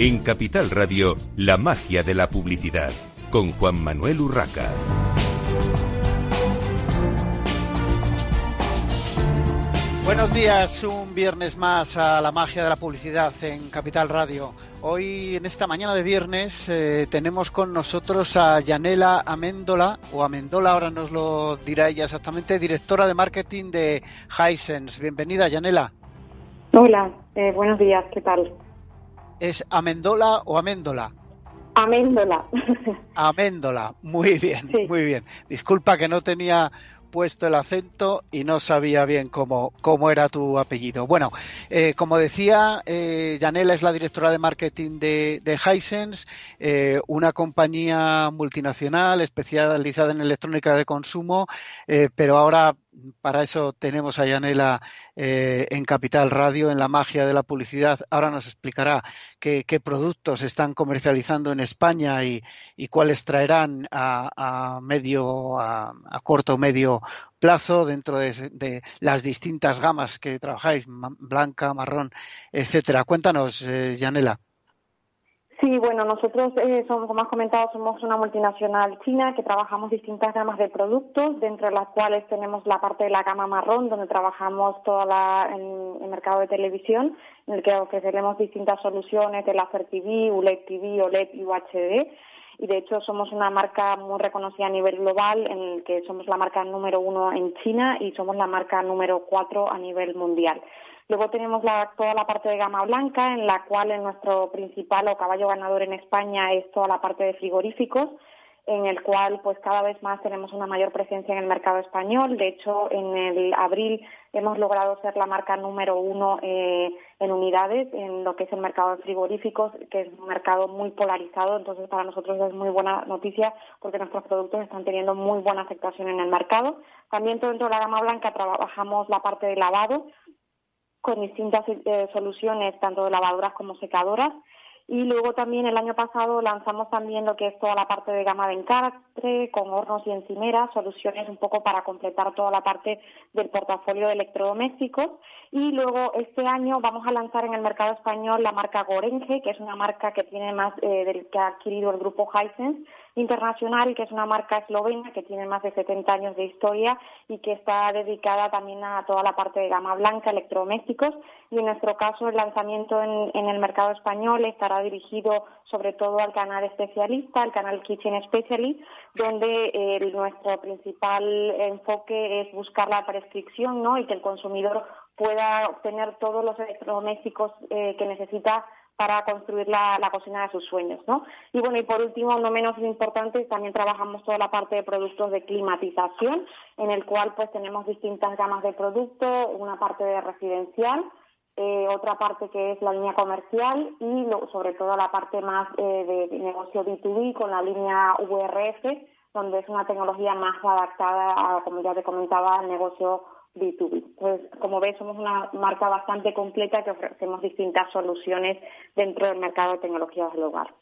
En Capital Radio, la magia de la publicidad, con Juan Manuel Urraca. Buenos días, un viernes más a la magia de la publicidad en Capital Radio. Hoy, en esta mañana de viernes, eh, tenemos con nosotros a Yanela Amendola, o Amendola, ahora nos lo dirá ella exactamente, directora de marketing de Hisense. Bienvenida, Yanela. Hola, eh, buenos días, ¿qué tal? ¿Es Amendola o Améndola? Améndola. Améndola, muy bien, muy bien. Disculpa que no tenía puesto el acento y no sabía bien cómo, cómo era tu apellido. Bueno, eh, como decía, eh, Janela es la directora de marketing de, de Hisense, eh, una compañía multinacional especializada en electrónica de consumo, eh, pero ahora para eso tenemos a Yanela eh, en Capital Radio, en la magia de la publicidad. Ahora nos explicará qué, productos están comercializando en España y, cuáles traerán a, medio, a, corto o medio plazo dentro de, las distintas gamas que trabajáis, blanca, marrón, etcétera. Cuéntanos, eh, Yanela. Sí, bueno, nosotros, eh, somos, como has comentado, somos una multinacional china que trabajamos distintas gamas de productos, dentro de las cuales tenemos la parte de la gama marrón, donde trabajamos toda la, en el mercado de televisión, en el que ofreceremos distintas soluciones de láser TV, ULED TV, OLED y UHD. Y de hecho somos una marca muy reconocida a nivel global, en el que somos la marca número uno en China y somos la marca número cuatro a nivel mundial. Luego tenemos toda la parte de gama blanca, en la cual nuestro principal o caballo ganador en España es toda la parte de frigoríficos, en el cual pues cada vez más tenemos una mayor presencia en el mercado español. De hecho, en el abril hemos logrado ser la marca número uno eh, en unidades en lo que es el mercado de frigoríficos, que es un mercado muy polarizado. Entonces, para nosotros es muy buena noticia porque nuestros productos están teniendo muy buena aceptación en el mercado. También dentro de la gama blanca trabajamos la parte de lavado, con distintas eh, soluciones, tanto de lavadoras como secadoras. Y luego también el año pasado lanzamos también lo que es toda la parte de gama de encastre, con hornos y encimeras, soluciones un poco para completar toda la parte del portafolio de electrodomésticos. Y luego este año vamos a lanzar en el mercado español la marca Gorenge, que es una marca que tiene más, eh, del, que ha adquirido el grupo Hisense Internacional, que es una marca eslovena que tiene más de 70 años de historia y que está dedicada también a toda la parte de gama blanca, electrodomésticos. Y en nuestro caso, el lanzamiento en, el mercado español estará dirigido sobre todo al canal especialista, al canal Kitchen Specialist, donde eh, nuestro principal enfoque es buscar la prescripción ¿no? y que el consumidor pueda obtener todos los electrodomésticos eh, que necesita para construir la, cocina de sus sueños, ¿no? Y bueno, y por último, no menos importante, también trabajamos toda la parte de productos de climatización, en el cual pues tenemos distintas gamas de productos, una parte de residencial, eh, otra parte que es la línea comercial y sobre todo la parte más eh, de negocio B2B con la línea VRF, donde es una tecnología más adaptada, a, como ya te comentaba, al negocio B2B. Pues como ves, somos una marca bastante completa que ofrecemos distintas soluciones dentro del mercado de tecnologías del hogar.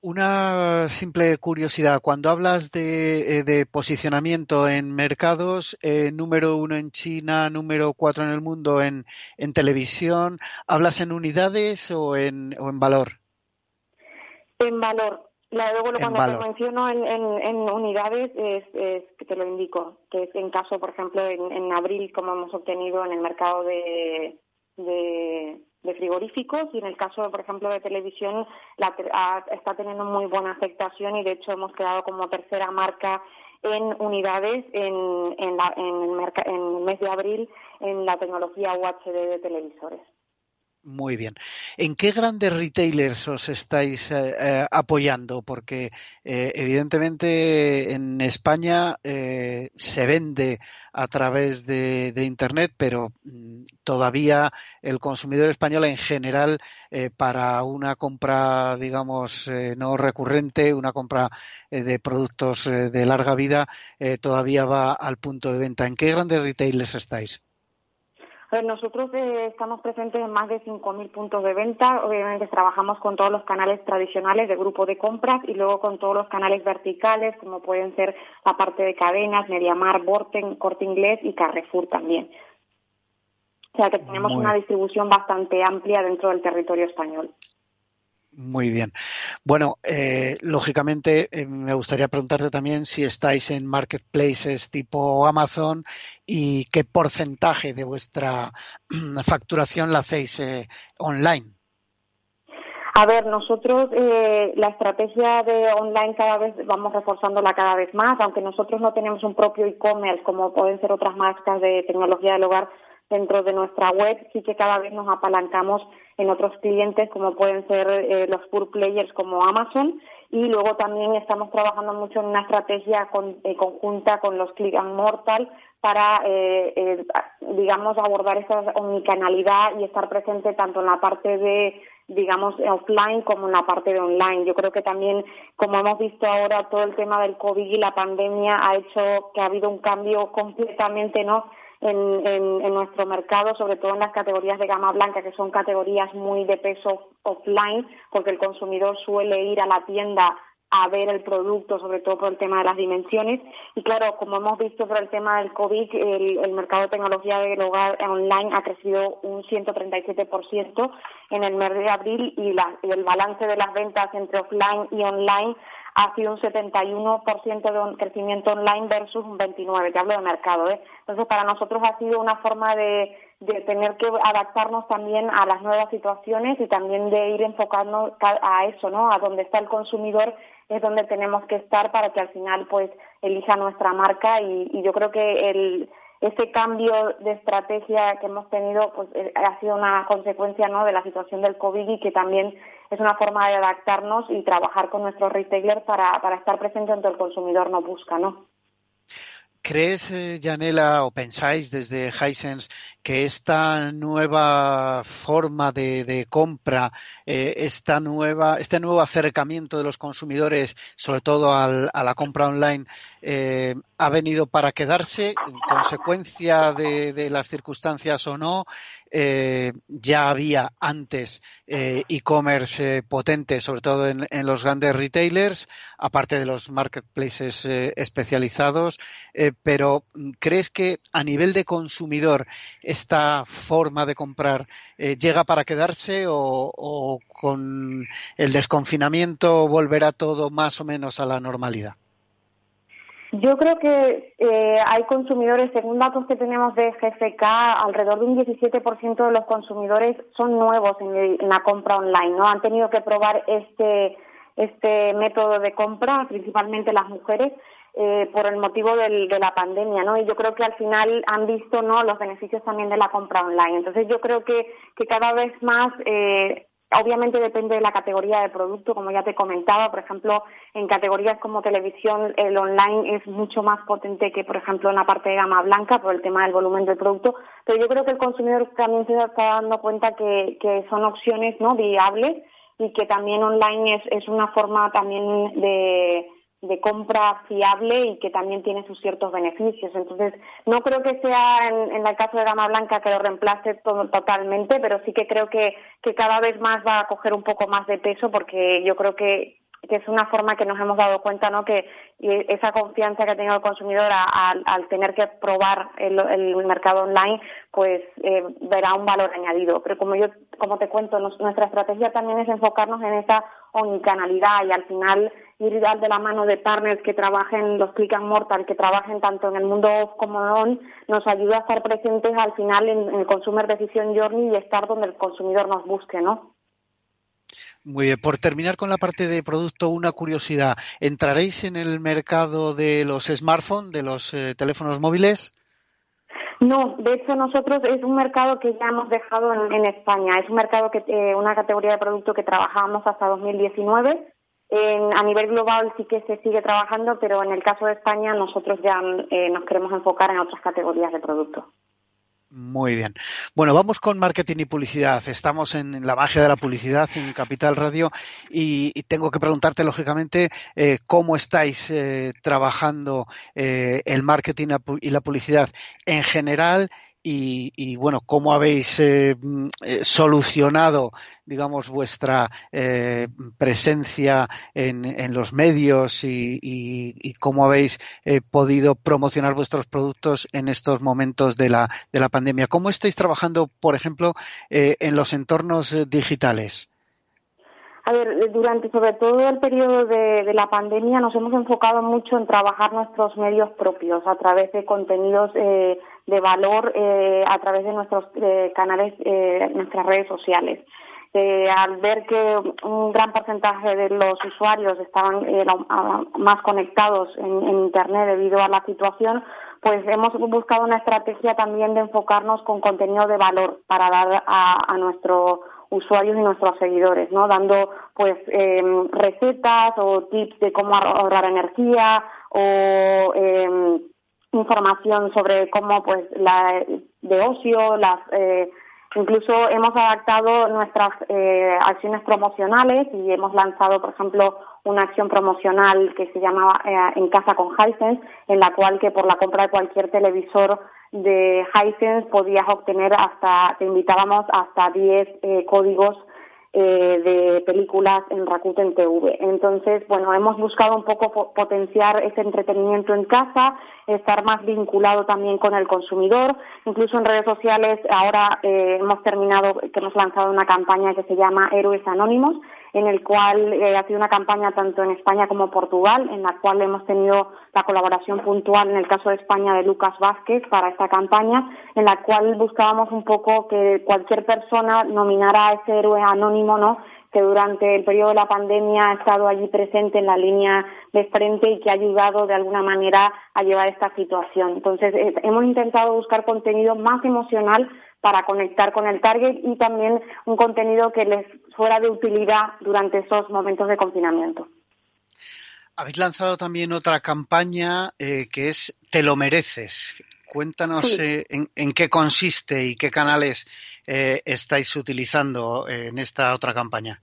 Una simple curiosidad, cuando hablas de, eh, posicionamiento en mercados, eh, número uno en China, número cuatro en el mundo en, televisión, ¿hablas en unidades o en, o en valor? En valor. Luego cuando te menciono en, unidades es, que te lo indico, que es en caso, por ejemplo, en, abril, como hemos obtenido en el mercado de de frigoríficos y en el caso, por ejemplo, de televisión la, está teniendo muy buena aceptación y de hecho hemos quedado como tercera marca en unidades en, en, la, en, el, en el mes de abril en la tecnología UHD de televisores. Muy bien. ¿En qué grandes retailers os estáis eh, eh, apoyando? Porque eh, evidentemente en España se vende a través de, Internet, pero mm, todavía el consumidor español en general para una compra, digamos, no recurrente, una compra de productos de larga vida, todavía va al punto de venta. ¿En qué grandes retailers estáis? Nosotros eh, estamos presentes en más de 5.000 puntos de venta. Obviamente trabajamos con todos los canales tradicionales de grupo de compras y luego con todos los canales verticales, como pueden ser la parte de cadenas, Mediamar, Borten, Corte Inglés y Carrefour también. O sea que tenemos una distribución bastante amplia dentro del territorio español. Muy bien. Bueno, eh, lógicamente eh, me gustaría preguntarte también si estáis en marketplaces tipo Amazon y qué porcentaje de vuestra facturación la hacéis eh, online. A ver, nosotros la estrategia de online cada vez vamos reforzándola cada vez más, aunque nosotros no tenemos un propio e-commerce como pueden ser otras marcas de tecnología del hogar dentro de nuestra web, sí que cada vez nos apalancamos en otros clientes como pueden ser eh, los pure players como Amazon y luego también estamos trabajando mucho en una estrategia eh, conjunta con los Click and Mortal para, eh, digamos, abordar esa omnicanalidad y estar presente tanto en la parte de, digamos, offline como en la parte de online. Yo creo que también, como hemos visto ahora, todo el tema del COVID y la pandemia ha hecho que ha habido un cambio completamente, ¿no?, en, en, nuestro mercado, sobre todo en las categorías de gama blanca, que son categorías muy de peso offline, porque el consumidor suele ir a la tienda a ver el producto, sobre todo por el tema de las dimensiones. Y claro, como hemos visto por el tema del COVID, el, mercado de tecnología del hogar online ha crecido un 137% en el mes de abril y, y el balance de las ventas entre offline y online ha sido un 71% de un crecimiento online versus un 29%, que hablo de mercado. ¿eh? Entonces, para nosotros ha sido una forma de, tener que adaptarnos también a las nuevas situaciones y también de ir enfocando a eso, ¿no? A donde está el consumidor es donde tenemos que estar para que al final, pues, elija nuestra marca y, y yo creo que el ese cambio de estrategia que hemos tenido pues eh, ha sido una consecuencia ¿no? de la situación del COVID y que también es una forma de adaptarnos y trabajar con nuestros retailers para, para estar presente donde el consumidor nos busca, ¿no? ¿Crees, eh, Janela, o pensáis desde Hisense que esta nueva forma de, compra, eh, esta nueva, este nuevo acercamiento de los consumidores, sobre todo a la compra online, eh, ha venido para quedarse, en consecuencia de las circunstancias o no? Eh, ya había antes eh, e-commerce eh, potente, sobre todo en, los grandes retailers, aparte de los marketplaces eh, especializados. pero ¿crees que a nivel de consumidor esta forma de comprar llega para quedarse o con el desconfinamiento volverá todo más o menos a la normalidad? Yo creo que eh, hay consumidores, según datos que tenemos de GFK, alrededor de un 17% de los consumidores son nuevos en, la compra online, ¿no? Han tenido que probar este, este método de compra, principalmente las mujeres, eh, por el motivo del, de la pandemia, ¿no? Y yo creo que al final han visto, ¿no?, los beneficios también de la compra online. Entonces yo creo que, que cada vez más eh, Obviamente depende de la categoría de producto, como ya te comentaba. Por ejemplo, en categorías como televisión, el online es mucho más potente que, por ejemplo, en la parte de gama blanca por el tema del volumen del producto. Pero yo creo que el consumidor también se está dando cuenta que, que son opciones no viables y que también online es, es una forma también de, de compra fiable y que también tiene sus ciertos beneficios. Entonces, no creo que sea en, en el caso de Gama Blanca que lo reemplace todo, totalmente, pero sí que creo que, que cada vez más va a coger un poco más de peso porque yo creo que que es una forma que nos hemos dado cuenta, ¿no? Que esa confianza que ha tenido el consumidor al tener que probar el, mercado online, pues eh, verá un valor añadido. Pero como yo, como te cuento, nuestra estrategia también es enfocarnos en esa omnicanalidad y al final ir de la mano de partners que trabajen los click and mortal, que trabajen tanto en el mundo off como on, nos ayuda a estar presentes al final en el consumer decision journey y estar donde el consumidor nos busque, ¿no? Muy bien, por terminar con la parte de producto, una curiosidad. ¿Entraréis en el mercado de los smartphones, de los eh, teléfonos móviles? No, de hecho nosotros es un mercado que ya hemos dejado en, España. Es un mercado que eh, una categoría de producto que trabajábamos hasta 2019. a nivel global sí que se sigue trabajando, pero en el caso de España nosotros ya eh, nos queremos enfocar en otras categorías de producto. Muy bien. Bueno, vamos con marketing y publicidad. Estamos en la magia de la publicidad en Capital Radio y, tengo que preguntarte, lógicamente, eh, cómo estáis eh, trabajando eh, el marketing y la publicidad en general y, bueno, cómo habéis eh, mm, eh, solucionado, digamos, vuestra eh, presencia en, los medios y, cómo habéis podido promocionar vuestros productos en estos momentos de la, de la pandemia. ¿Cómo estáis trabajando, por ejemplo, en los entornos digitales? A ver, durante sobre todo el periodo de, la pandemia nos hemos enfocado mucho en trabajar nuestros medios propios a través de contenidos eh, de valor, eh, a través de nuestros eh, canales, nuestras redes sociales. al ver que un gran porcentaje de los usuarios estaban más conectados en, Internet debido a la situación, pues hemos buscado una estrategia también de enfocarnos con contenido de valor para dar a nuestro usuarios y nuestros seguidores, ¿no? Dando pues eh, recetas o tips de cómo ahorrar energía o eh, información sobre cómo pues la de ocio, las eh, incluso hemos adaptado nuestras eh, acciones promocionales y hemos lanzado, por ejemplo, una acción promocional que se llamaba eh, En casa con Hisense, en la cual que por la compra de cualquier televisor de Hisense podías obtener hasta, te invitábamos hasta 10 eh, códigos eh, de películas en Rakuten TV. Entonces, bueno, hemos buscado un poco potenciar ese entretenimiento en casa, estar más vinculado también con el consumidor. Incluso en redes sociales, ahora eh, hemos terminado, que hemos lanzado una campaña que se llama Héroes Anónimos, en el cual eh, ha sido una campaña tanto en España como Portugal, en la cual hemos tenido la colaboración puntual en el caso de España de Lucas Vázquez para esta campaña, en la cual buscábamos un poco que cualquier persona nominara a ese héroe anónimo, ¿no? que durante el periodo de la pandemia ha estado allí presente en la línea de frente y que ha ayudado de alguna manera a llevar esta situación. Entonces, eh, hemos intentado buscar contenido más emocional para conectar con el target y también un contenido que les fuera de utilidad durante esos momentos de confinamiento. Habéis lanzado también otra campaña eh, que es Te lo mereces. Cuéntanos eh, en, qué consiste y qué canales eh, estáis utilizando en esta otra campaña.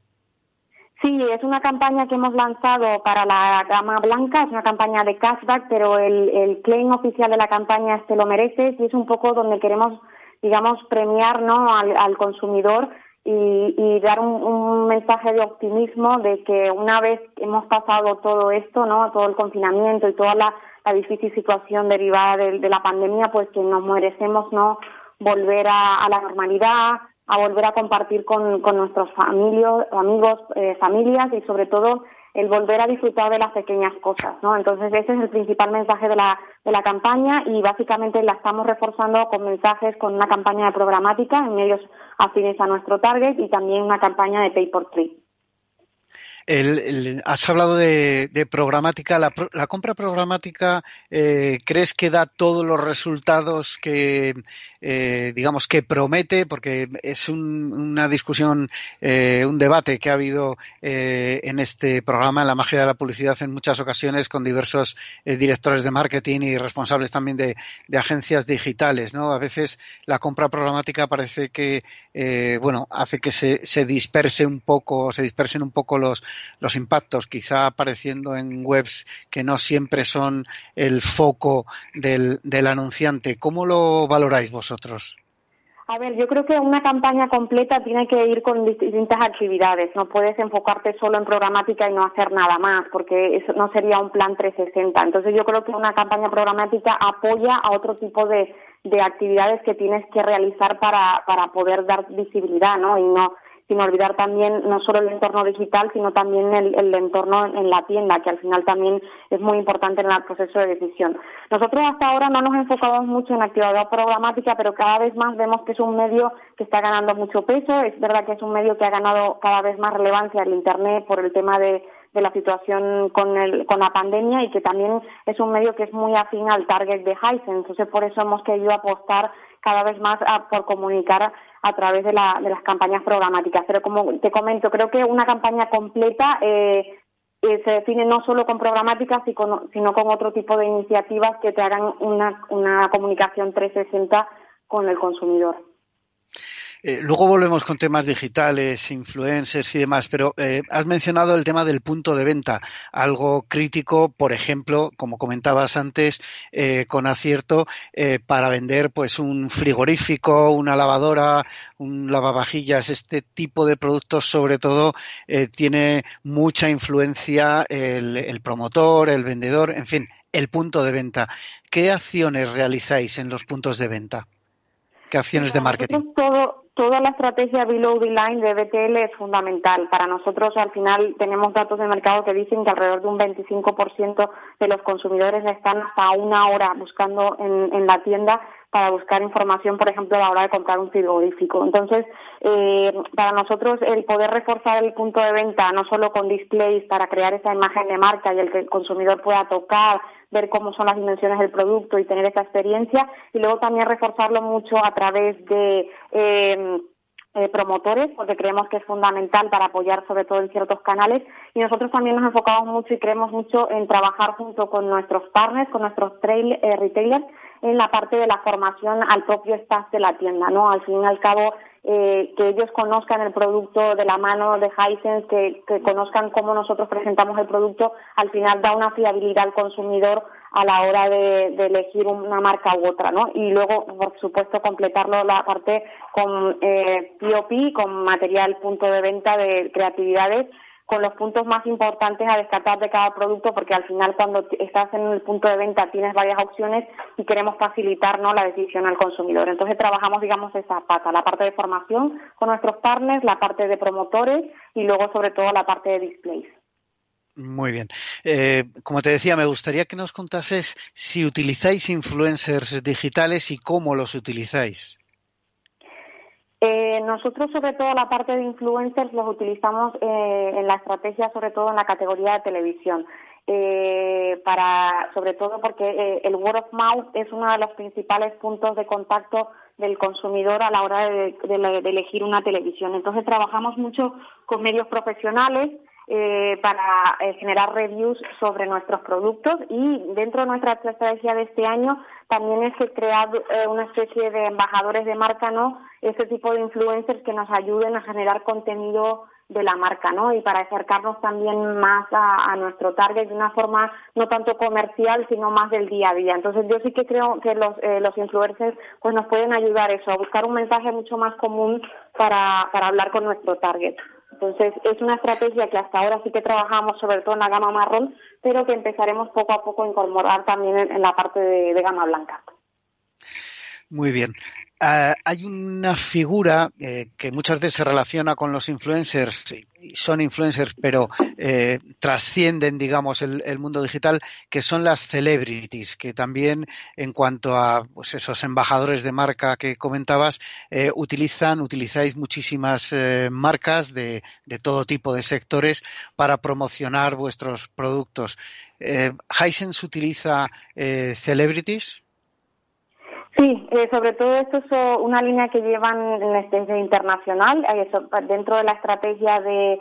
Sí, es una campaña que hemos lanzado para la gama blanca, es una campaña de cashback, pero el, el claim oficial de la campaña es Te lo mereces y es un poco donde queremos digamos, premiar ¿no? al, consumidor y, dar un, mensaje de optimismo de que una vez hemos pasado todo esto, ¿no? todo el confinamiento y toda la, difícil situación derivada de, la pandemia, pues que nos merecemos no volver a, la normalidad, a volver a compartir con, nuestros familios, amigos, eh, familias y sobre todo el volver a disfrutar de las pequeñas cosas, ¿no? Entonces ese es el principal mensaje de la, de la campaña y básicamente la estamos reforzando con mensajes con una campaña de programática en medios afines a nuestro target y también una campaña de pay por click. El, has hablado de, programática. La, compra programática, eh, ¿crees que da todos los resultados que, eh, digamos, que promete? Porque es una discusión, eh, un debate que ha habido en este programa, en la magia de la publicidad, en muchas ocasiones con diversos directores de marketing y responsables también de, agencias digitales, ¿no? A veces la compra programática parece que, bueno, hace que se, se disperse un poco, se dispersen un poco los, los impactos, quizá apareciendo en webs que no siempre son el foco del, del anunciante. ¿Cómo lo valoráis vosotros? A ver, yo creo que una campaña completa tiene que ir con distintas actividades. No puedes enfocarte solo en programática y no hacer nada más, porque eso no sería un plan 360. Entonces yo creo que una campaña programática apoya a otro tipo de, de actividades que tienes que realizar para, para poder dar visibilidad, ¿no? Y no sin olvidar también no solo el entorno digital, sino también el, entorno en la tienda, que al final también es muy importante en el proceso de decisión. Nosotros hasta ahora no nos enfocamos mucho en actividad programática, pero cada vez más vemos que es un medio que está ganando mucho peso. Es verdad que es un medio que ha ganado cada vez más relevancia el Internet por el tema de, la situación con, el, con la pandemia y que también es un medio que es muy afín al target de Hisense. Entonces, por eso hemos querido apostar cada vez más por comunicar a través de, la, de las campañas programáticas. Pero como te comento, creo que una campaña completa eh, eh, se define no solo con programáticas, sino con otro tipo de iniciativas que te hagan una, una comunicación 360 con el consumidor. Eh, luego volvemos con temas digitales, influencers y demás, pero eh, has mencionado el tema del punto de venta, algo crítico, por ejemplo, como comentabas antes, eh, con acierto, para vender pues un frigorífico, una lavadora, un lavavajillas, este tipo de productos sobre todo tiene mucha influencia el, el promotor, el vendedor, en fin, el punto de venta. ¿Qué acciones realizáis en los puntos de venta? ¿Qué acciones de marketing? Toda la estrategia below the line de BTL es fundamental. Para nosotros, al final, tenemos datos de mercado que dicen que alrededor de un 25% de los consumidores están hasta una hora buscando en, en la tienda para buscar información, por ejemplo, a la hora de comprar un frigorífico. Entonces, eh, para nosotros el poder reforzar el punto de venta, no solo con displays para crear esa imagen de marca y el que el consumidor pueda tocar, ver cómo son las dimensiones del producto y tener esa experiencia, y luego también reforzarlo mucho a través de eh, eh, promotores, porque creemos que es fundamental para apoyar sobre todo en ciertos canales. Y nosotros también nos enfocamos mucho y creemos mucho en trabajar junto con nuestros partners, con nuestros trail, eh, retailers, en la parte de la formación al propio staff de la tienda, ¿no? Al fin y al cabo, eh, que ellos conozcan el producto de la mano de Hisense, que, que, conozcan cómo nosotros presentamos el producto, al final da una fiabilidad al consumidor a la hora de, de elegir una marca u otra, ¿no? Y luego, por supuesto, completarlo la parte con eh, POP, con material punto de venta de creatividades con los puntos más importantes a descartar de cada producto, porque al final cuando estás en el punto de venta tienes varias opciones y queremos facilitar ¿no? la decisión al consumidor. Entonces trabajamos, digamos, esa pata, la parte de formación con nuestros partners, la parte de promotores y luego sobre todo la parte de displays. Muy bien. Eh, como te decía, me gustaría que nos contases si utilizáis influencers digitales y cómo los utilizáis. Eh, nosotros, sobre todo, la parte de influencers los utilizamos eh, en la estrategia, sobre todo en la categoría de televisión. Eh, para, sobre todo porque el word of mouth es uno de los principales puntos de contacto del consumidor a la hora de elegir una televisión. Entonces, trabajamos mucho con medios profesionales eh, para eh, generar reviews sobre nuestros productos y dentro de nuestra estrategia de este año también es crear eh, una especie de embajadores de marca, ¿no? Ese tipo de influencers que nos ayuden a generar contenido de la marca, ¿no? Y para acercarnos también más a, nuestro target de una forma no tanto comercial, sino más del día a día. Entonces yo sí que creo que los, los influencers pues nos pueden ayudar eso, a buscar un mensaje mucho más común para, para hablar con nuestro target. Entonces, es una estrategia que hasta ahora sí que trabajamos, sobre todo en la gama marrón, pero que empezaremos poco a poco a incorporar también en, la parte de gama blanca. Muy bien. Ah, hay una figura eh, que muchas veces se relaciona con los influencers, son influencers, pero eh, trascienden, digamos, el, mundo digital, que son las celebrities, que también, en cuanto a pues, esos embajadores de marca que comentabas, eh, utilizan, utilizáis muchísimas marcas de, de, todo tipo de sectores para promocionar vuestros productos. ¿Hisense utiliza celebrities? Sí, eh, sobre todo esto es una línea que llevan desde internacional, eh, dentro de la estrategia de,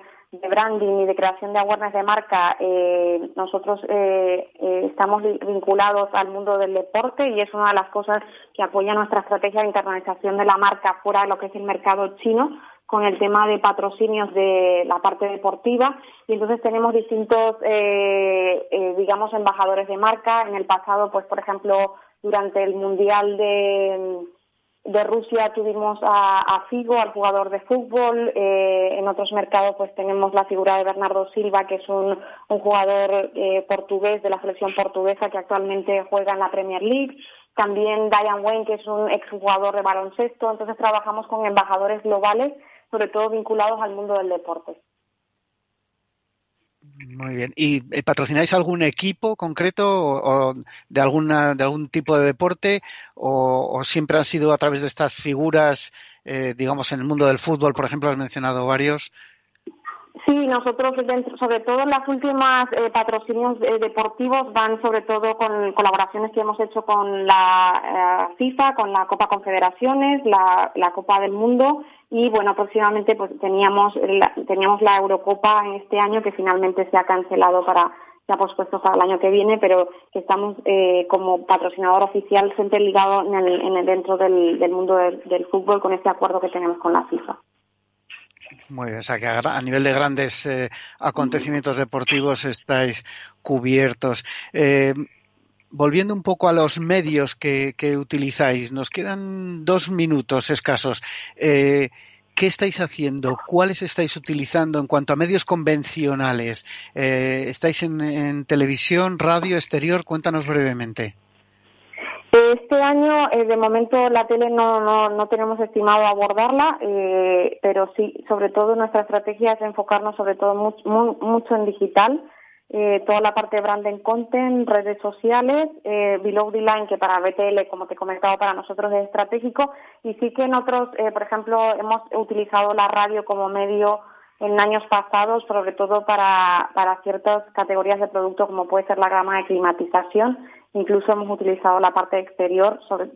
branding y de creación de awareness de marca, eh, nosotros estamos vinculados al mundo del deporte y es una de las cosas que apoya nuestra estrategia de internacionalización de la marca fuera de lo que es el mercado chino, con el tema de patrocinios de la parte deportiva y entonces tenemos distintos, eh, eh, digamos, embajadores de marca. En el pasado, pues, por ejemplo, durante el Mundial de, Rusia tuvimos a, Figo, al jugador de fútbol. Eh, en otros mercados, pues, tenemos la figura de Bernardo Silva, que es un, jugador portugués de la selección portuguesa que actualmente juega en la Premier League también Diane Wayne, que es un exjugador de baloncesto. Entonces trabajamos con embajadores globales, sobre todo vinculados al mundo del deporte. Muy bien. ¿Y eh, patrocináis algún equipo concreto o, de alguna de algún tipo de deporte o, siempre han sido a través de estas figuras, eh, digamos, en el mundo del fútbol, por ejemplo, has mencionado varios? Sí, nosotros sobre todo en las últimas eh, patrocinios eh, deportivos van sobre todo con colaboraciones que hemos hecho con la eh, FIFA, con la Copa Confederaciones, la, Copa del Mundo y bueno, próximamente pues teníamos la, teníamos la Eurocopa en este año que finalmente se ha cancelado para se ha pospuesto para el año que viene, pero que estamos como patrocinador oficial siempre ligado en el, dentro del, mundo del fútbol con este acuerdo que tenemos con la FIFA. Muy bien, o sea que a, nivel de grandes eh, acontecimientos deportivos estáis cubiertos. Eh, volviendo un poco a los medios que, utilizáis, nos quedan dos minutos escasos. Eh, ¿Qué estáis haciendo? ¿Cuáles estáis utilizando en cuanto a medios convencionales? ¿Estáis en televisión, radio, exterior? Cuéntanos brevemente. Este año, eh, de momento, la tele no, no, no tenemos estimado abordarla, eh, pero sí, sobre todo nuestra estrategia es enfocarnos sobre todo mucho, mucho en digital, eh, toda la parte de branding content, redes sociales, eh, below the line, que para BTL, como te he comentado, para nosotros es estratégico, y sí que en otros, por ejemplo, hemos utilizado la radio como medio en años pasados, sobre todo para, para ciertas categorías de producto, como puede ser la gama de climatización, Incluso hemos utilizado la parte exterior, sobre,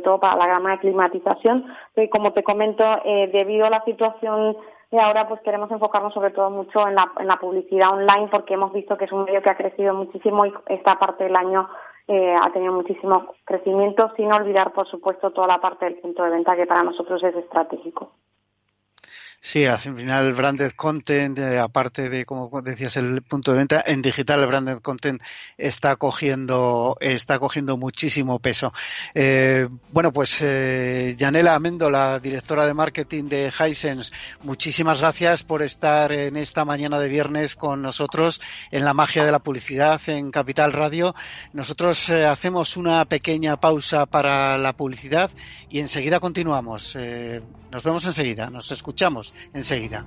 todo para la gama de climatización. Y como te comento, eh, debido a la situación de ahora, pues queremos enfocarnos sobre todo mucho en la, en publicidad online, porque hemos visto que es un medio que ha crecido muchísimo y esta parte del año eh, ha tenido muchísimo crecimiento, sin olvidar, por supuesto, toda la parte del punto de venta que para nosotros es estratégico. Sí, al final branded content, eh, aparte de, como decías, el punto de venta, en digital el branded content está cogiendo, está cogiendo muchísimo peso. Eh, bueno, pues eh, Yanela Amendo, la directora de marketing de Hisense, muchísimas gracias por estar en esta mañana de viernes con nosotros en la magia de la publicidad en Capital Radio. Nosotros eh, hacemos una pequeña pausa para la publicidad y enseguida continuamos. nos vemos enseguida, nos escuchamos enseguida.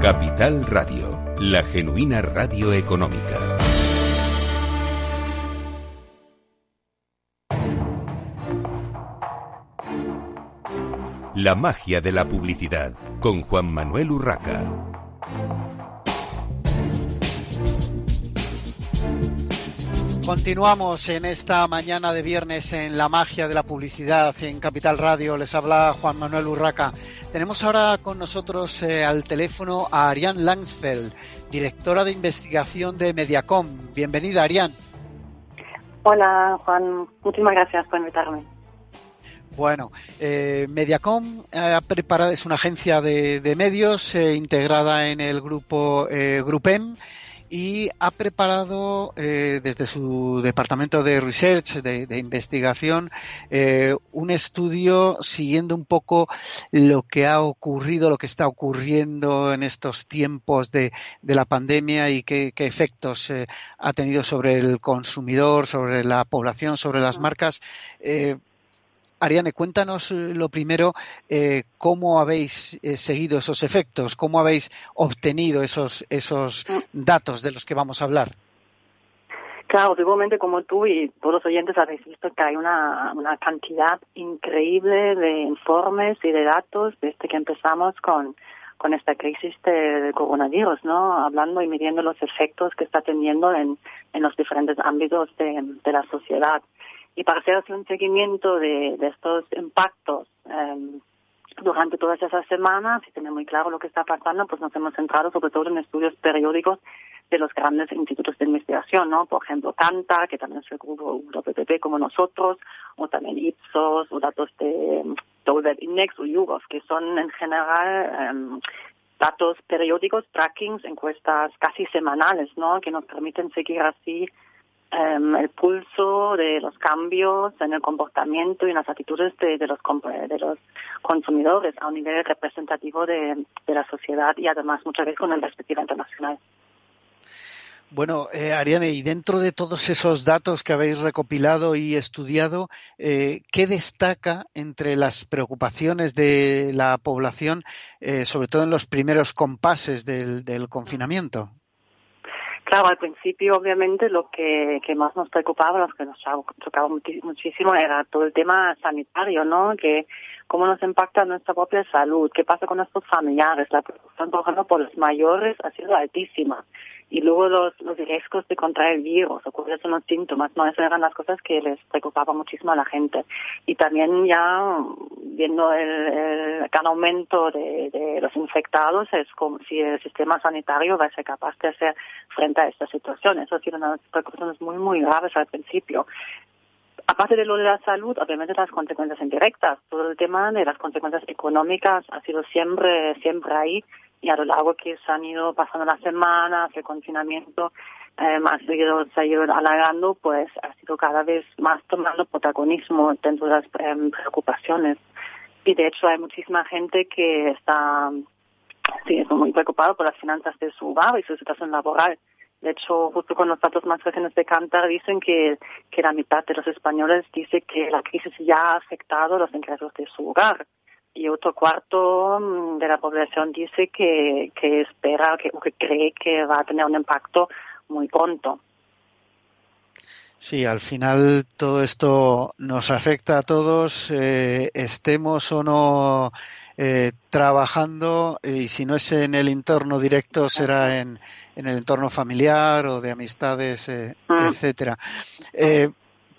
Capital Radio, la genuina radio económica. La magia de la publicidad con Juan Manuel Urraca. Continuamos en esta mañana de viernes en la magia de la publicidad en Capital Radio. Les habla Juan Manuel Urraca. Tenemos ahora con nosotros eh, al teléfono a Ariane Langsfeld, directora de investigación de Mediacom. Bienvenida, Ariane. Hola, Juan. Muchísimas gracias por invitarme. Bueno, eh, Mediacom ha preparado, es una agencia de, medios eh, integrada en el grupo Grupem y ha preparado eh, desde su departamento de research, de, investigación, eh, un estudio siguiendo un poco lo que ha ocurrido, lo que está ocurriendo en estos tiempos de, la pandemia y qué, efectos eh, ha tenido sobre el consumidor, sobre la población, sobre las marcas. Ariane, cuéntanos eh, lo primero, eh, cómo habéis eh, seguido esos efectos, cómo habéis obtenido esos, esos datos de los que vamos a hablar. Claro, igualmente como tú y todos los oyentes habéis visto que hay una, una cantidad increíble de informes y de datos desde que empezamos con, con esta crisis del coronavirus, ¿no? Hablando y midiendo los efectos que está teniendo en, en los diferentes ámbitos de, de la sociedad. Y para hacer un seguimiento de, estos impactos em, durante todas esas semanas y tener muy claro lo que está pasando, pues nos hemos centrado sobre todo en estudios periódicos de los grandes institutos de investigación, ¿no? Por ejemplo, Canta, que también es el grupo WPP como nosotros, o también Ipsos, o datos de Dover Index o YouGov, que son en general em, datos periódicos, trackings, encuestas casi semanales, ¿no? Que nos permiten seguir así Em, el pulso de los cambios en el comportamiento y en las actitudes de, los, de los consumidores a un nivel representativo de, la sociedad y además muchas veces con el perspectiva internacional. Bueno, eh, Ariane, y dentro de todos esos datos que habéis recopilado y estudiado, eh, ¿qué destaca entre las preocupaciones de la población, eh, sobre todo en los primeros compases del confinamiento? Claro, al principio obviamente lo que, más nos preocupaba, lo que nos chocaba muchísimo era todo el tema sanitario, ¿no? Que cómo nos impacta nuestra propia salud, qué pasa con nuestros familiares, la preocupación, por los mayores ha sido altísima y luego los, los riesgos de contraer el virus o cuáles los síntomas, ¿no? Esas eran las cosas que les preocupaba muchísimo a la gente. Y también ya viendo el, gran aumento de, de, los infectados, es como si el sistema sanitario va a ser capaz de hacer frente a esta situación. Eso ha sido unas preocupaciones muy, muy graves al principio. Aparte de lo de la salud, obviamente las consecuencias indirectas, todo el tema de las consecuencias económicas ha sido siempre, siempre ahí y a lo largo que se han ido pasando las semanas, el confinamiento eh, seguido, se ha ido alargando, pues ha sido cada vez más tomando protagonismo dentro de las em, preocupaciones. Y de hecho hay muchísima gente que está sí, muy preocupada por las finanzas de su hogar y su situación laboral. De hecho, justo con los datos más recientes de Cantar dicen que, que la mitad de los españoles dice que la crisis ya ha afectado los ingresos de su hogar y otro cuarto mm, de la población dice que, que espera que, o que cree que va a tener un impacto muy pronto. Sí, al final todo esto nos afecta a todos, eh, estemos o no eh, trabajando y si no es en el entorno directo será en, en el entorno familiar o de amistades, eh, mm. etcétera.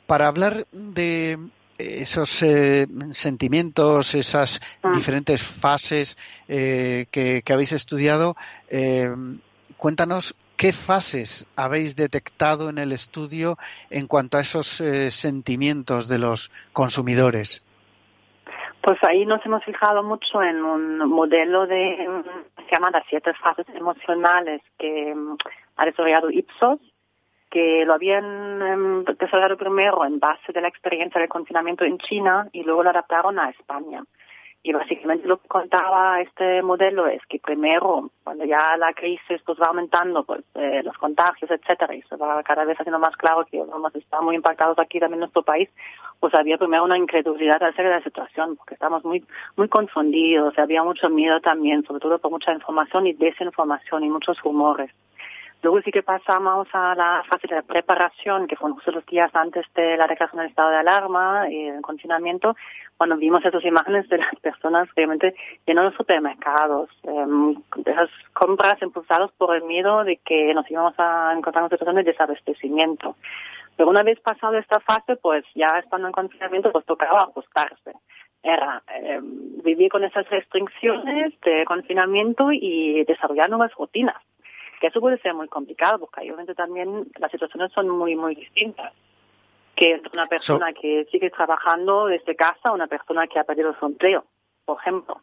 para hablar de, esos eh, sentimientos, esas ah. diferentes fases eh, que, habéis estudiado, eh, cuéntanos qué fases habéis detectado en el estudio en cuanto a esos sentimientos de los consumidores. Pues ahí nos hemos fijado mucho en un modelo de, se llama las siete fases emocionales que ha desarrollado Ipsos, que lo habían em, desarrollado primero en base de la experiencia del confinamiento en China y luego lo adaptaron a España. Y básicamente lo que contaba este modelo es que primero, cuando ya la crisis pues va aumentando, pues eh, los contagios, etcétera, y se va cada vez haciendo más claro que vamos a estar muy impactados aquí también en nuestro país, pues había primero una incredulidad acerca de la situación, porque estamos muy muy confundidos, había mucho miedo también, sobre todo por mucha información y desinformación y muchos rumores. Luego sí que pasamos a la fase de preparación, que fueron justo los días antes de la declaración del estado de alarma y el confinamiento, cuando vimos esas imágenes de las personas realmente llenas los supermercados, eh, esas compras impulsadas por el miedo de que nos íbamos a encontrar en una situación de desabastecimiento. Pero una vez pasado esta fase, pues ya estando en confinamiento, pues tocaba ajustarse. Era eh, vivir con esas restricciones de confinamiento y desarrollar nuevas rutinas que eso puede ser muy complicado porque obviamente también las situaciones son muy, muy distintas. Que una persona que sigue trabajando desde casa, una persona que ha perdido su empleo, por ejemplo.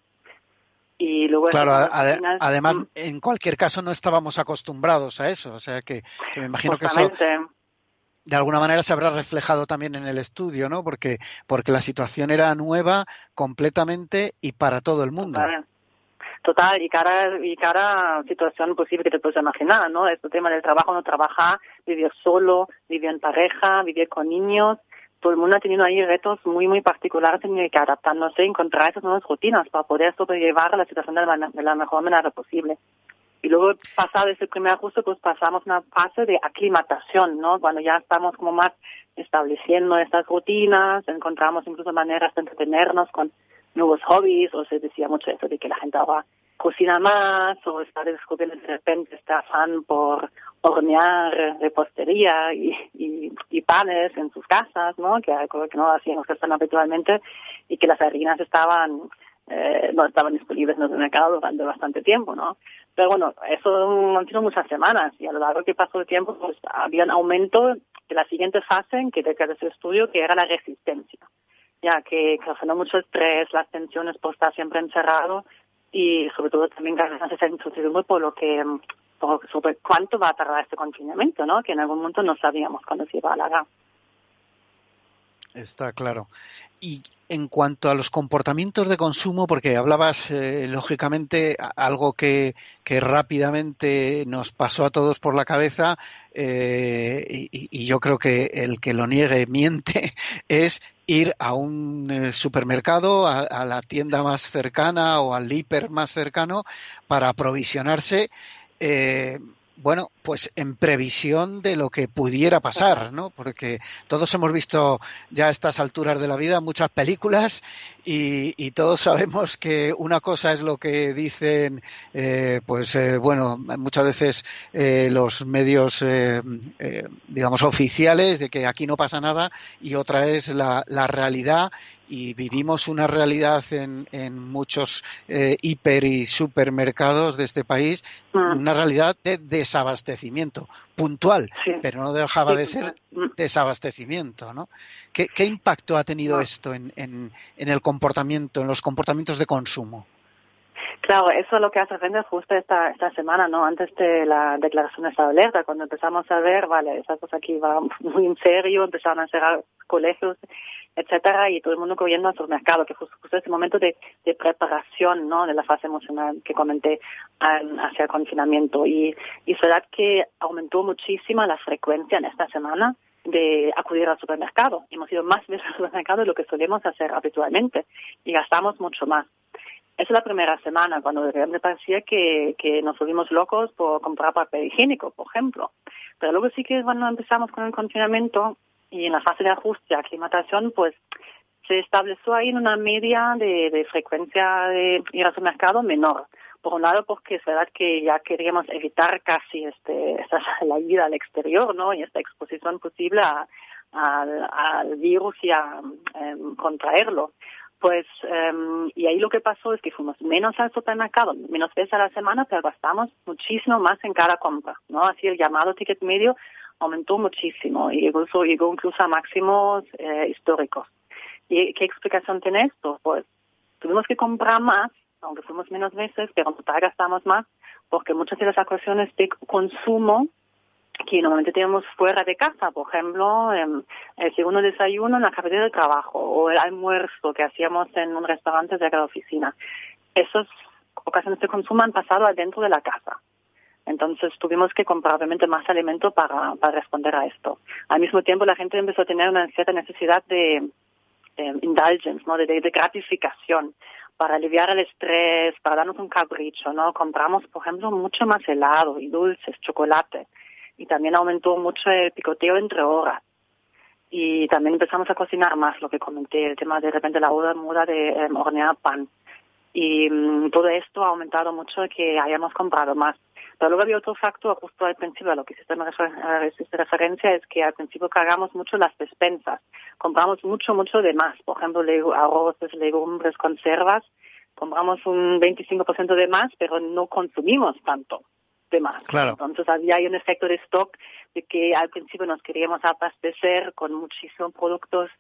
Y luego claro, además, mm. en cualquier caso no estábamos acostumbrados a eso, o sea que, me imagino que eso de alguna manera se habrá reflejado también en el estudio, ¿no? Porque porque la situación era nueva completamente y para todo el mundo. Total, y cada, y cada situación posible que te puedes imaginar, ¿no? Este tema del trabajo, no trabajar, vivir solo, vivir en pareja, vivir con niños. Todo el mundo ha tenido ahí retos muy, muy particulares en que adaptándose, encontrar esas nuevas rutinas para poder sobrellevar la situación de la, de la mejor manera posible. Y luego, pasado ese primer ajuste, pues pasamos una fase de aclimatación, ¿no? Cuando ya estamos como más estableciendo estas rutinas, encontramos incluso maneras de entretenernos con nuevos hobbies, o se decía mucho eso de que la gente ahora cocina más, o está descubriendo de repente este afán por hornear repostería y, y, y, panes en sus casas, ¿no? Que algo que no hacíamos que están habitualmente, y que las harinas estaban eh, no estaban disponibles en el mercado durante bastante tiempo, ¿no? Pero bueno, eso han muchas semanas y a lo largo que pasó el tiempo pues había un aumento de la siguiente fase en que de ese estudio que era la resistencia ya que causando mucho estrés, las tensiones por estar siempre encerrado y sobre todo también ganas esa incertidumbre por lo que por, sobre cuánto va a tardar este confinamiento, ¿no? Que en algún momento no sabíamos cuándo se iba a alargar. Está claro. Y en cuanto a los comportamientos de consumo, porque hablabas, eh, lógicamente, algo que, que, rápidamente nos pasó a todos por la cabeza, eh, y, yo creo que el que lo niegue miente, es ir a un eh, supermercado, a, la tienda más cercana o al hiper más cercano para aprovisionarse. Eh, bueno, pues en previsión de lo que pudiera pasar, ¿no? Porque todos hemos visto ya a estas alturas de la vida muchas películas y, todos sabemos que una cosa es lo que dicen, eh, pues eh, bueno, muchas veces eh, los medios, digamos, oficiales de que aquí no pasa nada y otra es la, la realidad y vivimos una realidad en, en muchos eh, hiper y supermercados de este país, ah. una realidad de desabastecimiento puntual, pero no dejaba de ser desabastecimiento, ¿no? ¿Qué, qué impacto ha tenido ah. esto en, en, en, el comportamiento, en los comportamientos de consumo? Claro, eso es lo que hace frente justo esta, esta semana, ¿no? Antes de la declaración de estado de alerta, cuando empezamos a ver, vale, esa cosa aquí va muy en serio, empezaron a cerrar colegios, etcétera, y todo el mundo corriendo al supermercado, que fue justo ese momento de, preparación, ¿no? De la fase emocional que comenté hacia el confinamiento. Y, y es verdad que aumentó muchísimo la frecuencia en esta semana de acudir al supermercado. Hemos ido más veces al supermercado de lo que solemos hacer habitualmente y gastamos mucho más. Esa es la primera semana, cuando de repente parecía que, que nos volvimos locos por comprar papel higiénico, por ejemplo. Pero luego sí que cuando empezamos con el confinamiento, y en la fase de ajuste, aclimatación, pues se estableció ahí en una media de, de frecuencia de ir al mercado menor. Por un lado, porque es verdad que ya queríamos evitar casi este, la ida al exterior, ¿no? Y esta exposición posible a, al, virus y a em, contraerlo. Pues, um, y ahí lo que pasó es que fuimos menos al supermercado, menos veces a la semana, pero gastamos muchísimo más en cada compra, ¿no? Así el llamado ticket medio aumentó muchísimo y llegó incluso a máximos eh, históricos. ¿Y qué explicación tiene esto? Pues tuvimos que comprar más, aunque fuimos menos veces, pero en total gastamos más, porque muchas de las ocasiones de consumo que normalmente tenemos fuera de casa, por ejemplo, el segundo desayuno en la cafetería de trabajo o el almuerzo que hacíamos en un restaurante de la oficina. Esas ocasiones de consumo han pasado adentro de la casa. Entonces tuvimos que comprar obviamente más alimento para, para responder a esto. Al mismo tiempo la gente empezó a tener una cierta necesidad de, indulgence, ¿no? De, gratificación para aliviar el estrés, para darnos un capricho, ¿no? Compramos, por ejemplo, mucho más helado y dulces, chocolate. Y también aumentó mucho el picoteo entre horas. Y también empezamos a cocinar más, lo que comenté, el tema de, repente la moda de eh, hornear pan. Y mm, todo esto ha aumentado mucho que hayamos comprado más. Pero luego había otro factor justo al principio, a lo que hiciste referencia, es que al principio cargamos mucho las despensas. Compramos mucho, mucho de más. Por ejemplo, arroces, legumbres, conservas. Compramos un 25% de más, pero no consumimos tanto de más. Claro. Entonces había un efecto de stock de que al principio nos queríamos abastecer con muchísimos productos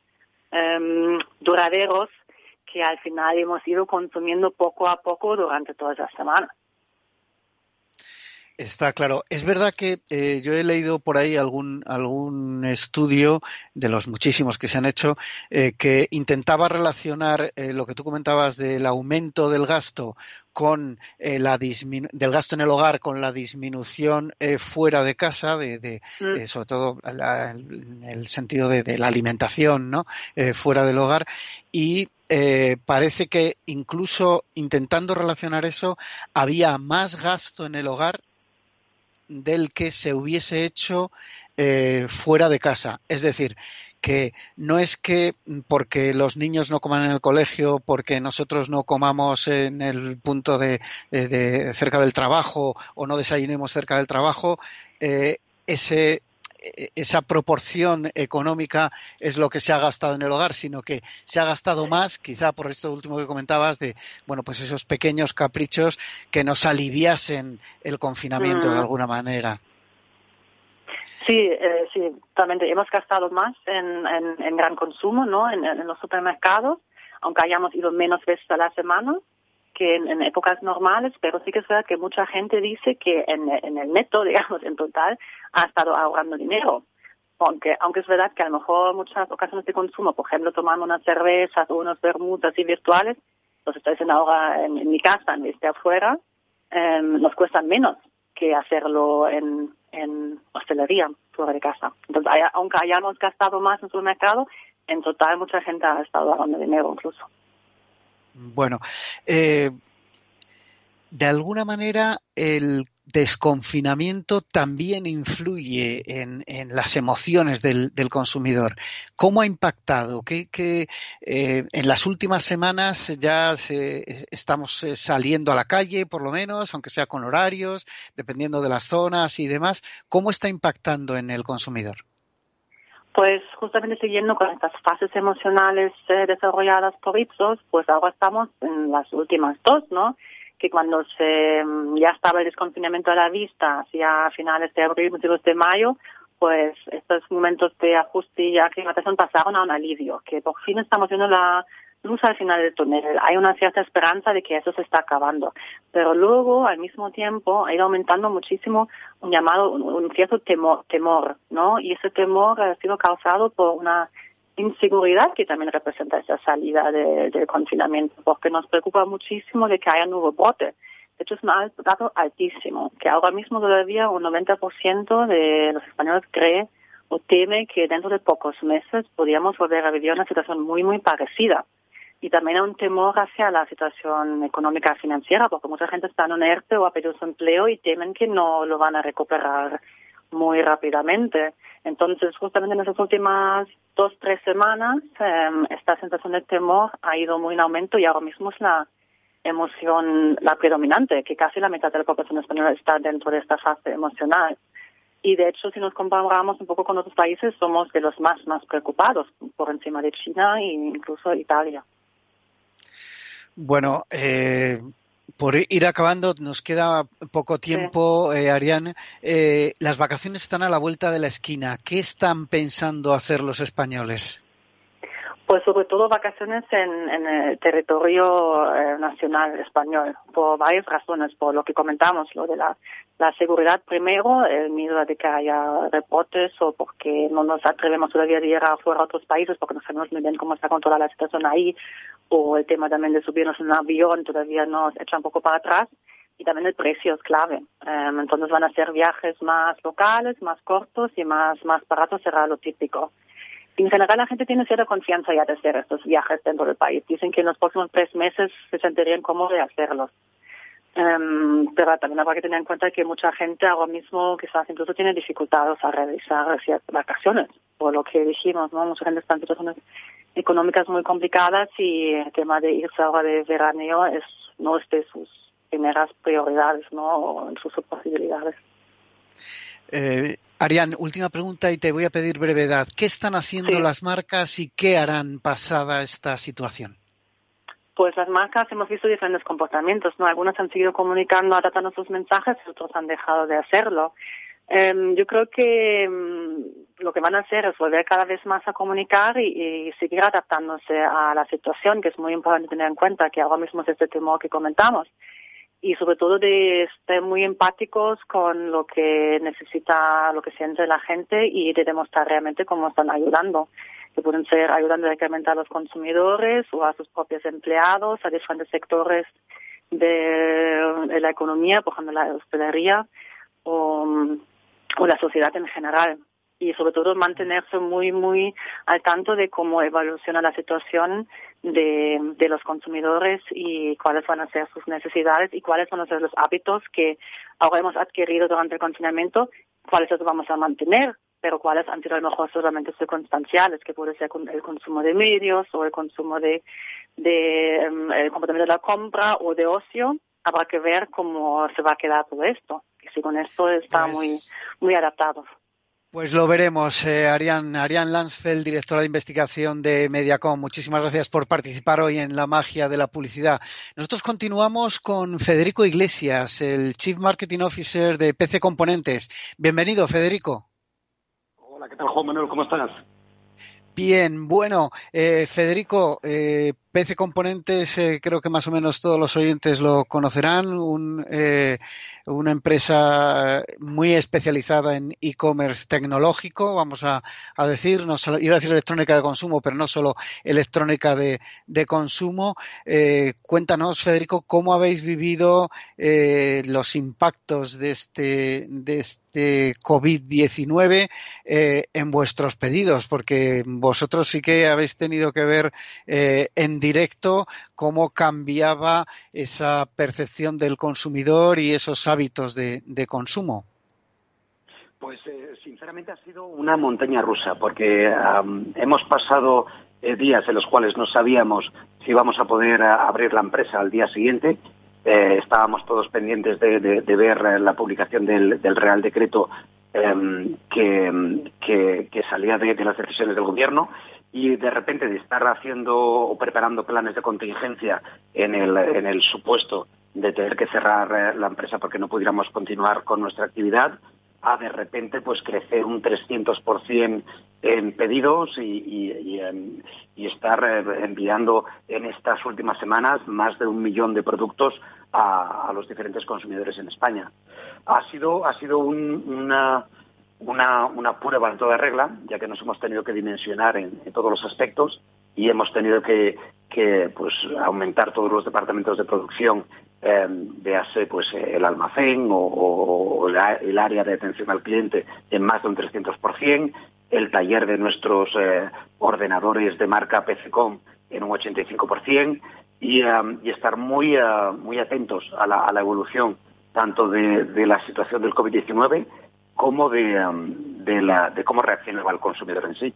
um, duraderos que al final hemos ido consumiendo poco a poco durante todas las semanas. Está claro. Es verdad que eh, yo he leído por ahí algún, algún estudio de los muchísimos que se han hecho eh, que intentaba relacionar eh, lo que tú comentabas del aumento del gasto con la del gasto en el hogar con la disminución fuera de casa, de, mm. sobre todo en el sentido de, la alimentación, ¿no? fuera del hogar y parece que incluso intentando relacionar eso había más gasto en el hogar del que se hubiese hecho eh, fuera de casa. Es decir, que no es que porque los niños no coman en el colegio, porque nosotros no comamos en el punto de, cerca del trabajo o no desayunemos cerca del trabajo, eh, ese esa proporción económica es lo que se ha gastado en el hogar, sino que se ha gastado más, quizá por esto último que comentabas, de bueno, pues esos pequeños caprichos que nos aliviasen el confinamiento de alguna manera. Sí, eh, sí, totalmente. Hemos gastado más en, en, gran consumo, ¿no? En, en, los supermercados, aunque hayamos ido menos veces a la semana que en, épocas normales, pero sí que es verdad que mucha gente dice que en, en el neto, digamos, en total, ha estado ahorrando dinero. Aunque, aunque es verdad que a lo mejor muchas ocasiones de consumo, por ejemplo, tomando unas cervezas o unos vermuts así virtuales, los estoy haciendo ahora en, mi casa en vez de afuera, em, nos cuestan menos que hacerlo en, en hostelería fuera de casa. Entonces, aunque hayamos gastado más en su mercado, en total mucha gente ha estado ahorrando dinero incluso. Bueno, eh, de alguna manera el desconfinamiento también influye en, las emociones del, consumidor. ¿Cómo ha impactado? ¿Qué, eh, en las últimas semanas ya estamos eh, saliendo a la calle, por lo menos, aunque sea con horarios, dependiendo de las zonas y demás? ¿Cómo está impactando en el consumidor? Pues justamente siguiendo con estas fases emocionales eh, desarrolladas por Ipsos, pues ahora estamos en las últimas dos, ¿no? Que cuando se, mm, ya estaba el desconfinamiento a la vista, hacia finales de abril, principios de mayo, pues estos momentos de ajuste y aclimatación pasaron a un alivio, que por fin estamos viendo la luz al final del túnel. Hay una cierta esperanza de que eso se está acabando. Pero luego, al mismo tiempo, ha ido aumentando muchísimo un llamado, un, cierto temor, temor, ¿no? Y ese temor ha sido causado por una inseguridad que también representa esa salida del confinamiento, porque nos preocupa muchísimo de que haya un nuevo brote. De hecho, es un dato altísimo, que ahora mismo todavía un 90% de los españoles cree o teme que dentro de pocos meses podríamos volver a vivir una situación muy, muy parecida y también un temor hacia la situación económica financiera, porque mucha gente está en ERTE o ha perdido su empleo y temen que no lo van a recuperar muy rápidamente. Entonces, justamente en esas últimas dos, tres semanas, em, esta sensación de temor ha ido muy en aumento y ahora mismo es la emoción la predominante, que casi la mitad de la población española está dentro de esta fase emocional. Y de hecho, si nos comparamos un poco con otros países, somos de los más, más preocupados, por encima de China e incluso Italia. Bueno, eh, por ir acabando, nos queda poco tiempo, eh, Ariane. Eh, las vacaciones están a la vuelta de la esquina. ¿Qué están pensando hacer los españoles? Pues sobre todo vacaciones en, el territorio eh, nacional español, por varias razones, por lo que comentamos, lo de la, seguridad primero, el miedo de que haya reportes o porque no nos atrevemos todavía a ir afuera a otros países porque no sabemos muy bien cómo está controlada la situación ahí, o el tema también de subirnos en un avión todavía nos echa un poco para atrás y también el precio es clave. Em, entonces van a ser viajes más locales, más cortos y más, más baratos, será lo típico en general la gente tiene cierta confianza ya de hacer estos viajes dentro del país. Dicen que en los próximos tres meses se sentirían cómodos de hacerlos. Um, pero también habrá que tener en cuenta que mucha gente ahora mismo quizás incluso tiene dificultades a realizar ciertas vacaciones, por lo que dijimos, ¿no? Mucha gente está en situaciones económicas muy complicadas y el tema de irse ahora de veraneo es no es de sus primeras prioridades, ¿no? en sus posibilidades. Eh, Arián, última pregunta y te voy a pedir brevedad. ¿Qué están haciendo las marcas y qué harán pasada esta situación? Pues las marcas hemos visto diferentes comportamientos, ¿no? Algunas han seguido comunicando, adaptando sus mensajes, otros han dejado de hacerlo. Em, yo creo que em, lo que van a hacer es volver cada vez más a comunicar y, seguir adaptándose a la situación, que es muy importante tener en cuenta que ahora mismo es este temor que comentamos y sobre todo de estar muy empáticos con lo que necesita, lo que siente la gente y de demostrar realmente cómo están ayudando. Que pueden ser ayudando directamente a los consumidores o a sus propios empleados, a diferentes sectores de, la economía, por ejemplo la hostelería o, o la sociedad en general y sobre todo mantenerse muy, muy al tanto de cómo evoluciona la situación de, de los consumidores y cuáles van a ser sus necesidades y cuáles van a ser los hábitos que ahora hemos adquirido durante el confinamiento, cuáles los vamos a mantener, pero cuáles han sido a lo mejor solamente circunstanciales, que puede ser el consumo de medios o el consumo de, de em, el comportamiento de la compra o de ocio. Habrá que ver cómo se va a quedar todo esto. Y si con esto está pues muy, muy adaptado. Pues lo veremos, eh, Arián, Lansfeld, directora de investigación de Mediacom. Muchísimas gracias por participar hoy en la magia de la publicidad. Nosotros continuamos con Federico Iglesias, el Chief Marketing Officer de PC Componentes. Bienvenido, Federico. Hola, ¿qué tal, Juan Manuel? ¿Cómo estás? Bien, bueno, eh, Federico, eh, PC Componentes, eh, creo que más o menos todos los oyentes lo conocerán, un, eh, una empresa muy especializada en e-commerce tecnológico, vamos a, decir, no solo, iba a decir electrónica de consumo, pero no solo electrónica de, consumo. Eh, cuéntanos, Federico, cómo habéis vivido los impactos de este, de este COVID-19 en vuestros pedidos, porque vosotros sí que habéis tenido que ver en directo cómo cambiaba esa percepción del consumidor y esos hábitos de, consumo. Pues eh, sinceramente ha sido una montaña rusa, porque hemos pasado eh, días en los cuales no sabíamos si íbamos a poder abrir la empresa al día siguiente. Eh, estábamos todos pendientes de, ver la publicación del, Real Decreto em, que, salía de, las decisiones del Gobierno y de repente de estar haciendo o preparando planes de contingencia en el, en el supuesto de tener que cerrar eh, la empresa porque no pudiéramos continuar con nuestra actividad, a de repente pues crecer un 300% en pedidos y, estar eh, enviando en estas últimas semanas más de un millón de productos a, los diferentes consumidores en España. Ha sido, ha sido una, una, una prueba en toda regla, ya que nos hemos tenido que dimensionar en, todos los aspectos y hemos tenido que, que pues, aumentar todos los departamentos de producción, eh, pues, el almacén o, el área de atención al cliente en más de un 300%, el taller de nuestros eh, ordenadores de marca PCCom en un 85% y, eh, y estar muy, eh, muy atentos a la, a la evolución tanto de, de la situación del COVID-19 como de, um, de, la, de cómo reaccionaba el consumidor en sí.